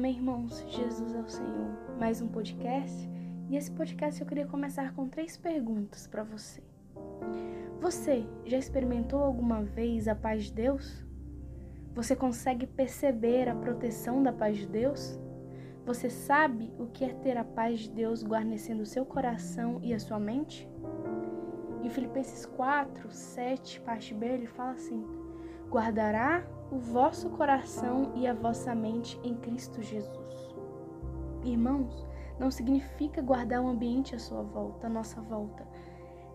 Amém, irmãos? Jesus é o Senhor. Mais um podcast. E esse podcast eu queria começar com três perguntas para você. Você já experimentou alguma vez a paz de Deus? Você consegue perceber a proteção da paz de Deus? Você sabe o que é ter a paz de Deus guarnecendo o seu coração e a sua mente? Em Filipenses 4, 7, parte B, ele fala assim: Guardará o vosso coração e a vossa mente em Cristo Jesus. Irmãos, não significa guardar o ambiente à sua volta, à nossa volta,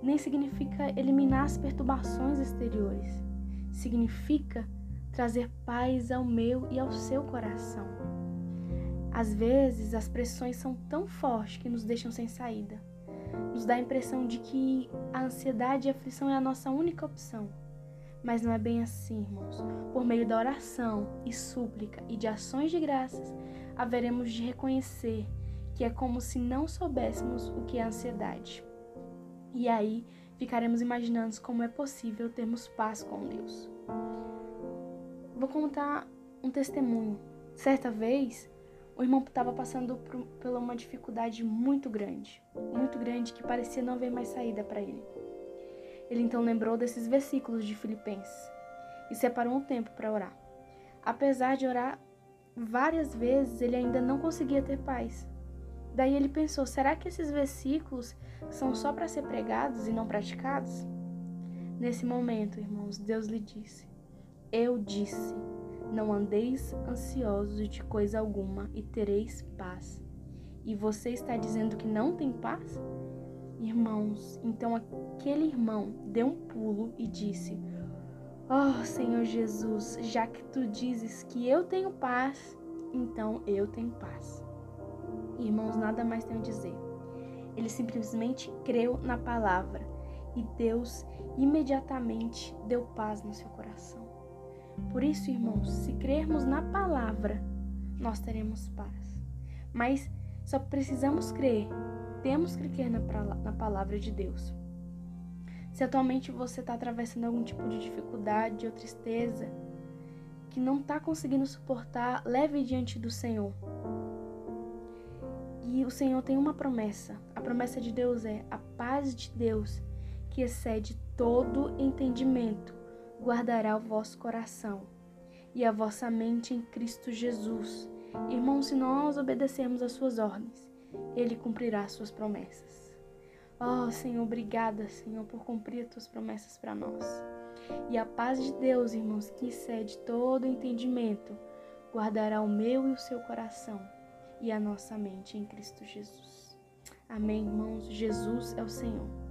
nem significa eliminar as perturbações exteriores. Significa trazer paz ao meu e ao seu coração. Às vezes, as pressões são tão fortes que nos deixam sem saída. Nos dá a impressão de que a ansiedade e a aflição é a nossa única opção. Mas não é bem assim, irmãos. Por meio da oração e súplica e de ações de graças, haveremos de reconhecer que é como se não soubéssemos o que é ansiedade. E aí ficaremos imaginando como é possível termos paz com Deus. Vou contar um testemunho. Certa vez, o irmão estava passando por, uma dificuldade muito grande, muito grande que parecia não haver mais saída para ele. Ele então lembrou desses versículos de Filipenses e separou um tempo para orar. Apesar de orar várias vezes, ele ainda não conseguia ter paz. Daí ele pensou: será que esses versículos são só para ser pregados e não praticados? Nesse momento, irmãos, Deus lhe disse: Eu disse, não andeis ansiosos de coisa alguma e tereis paz. E você está dizendo que não tem paz? Irmãos, então aquele irmão deu um pulo e disse: Oh, Senhor Jesus, já que tu dizes que eu tenho paz, então eu tenho paz. Irmãos, nada mais tenho a dizer. Ele simplesmente creu na palavra e Deus imediatamente deu paz no seu coração. Por isso, irmãos, se crermos na palavra, nós teremos paz. Mas só precisamos crer temos que crer na, palavra de Deus. Se atualmente você está atravessando algum tipo de dificuldade ou tristeza que não está conseguindo suportar, leve diante do Senhor. E o Senhor tem uma promessa. A promessa de Deus é a paz de Deus, que excede todo entendimento, guardará o vosso coração e a vossa mente em Cristo Jesus. Irmãos, se nós obedecermos às suas ordens, ele cumprirá suas promessas. Oh, Senhor, obrigada, Senhor, por cumprir as tuas promessas para nós. E a paz de Deus, irmãos, que excede todo entendimento, guardará o meu e o seu coração e a nossa mente em Cristo Jesus. Amém, irmãos? Jesus é o Senhor.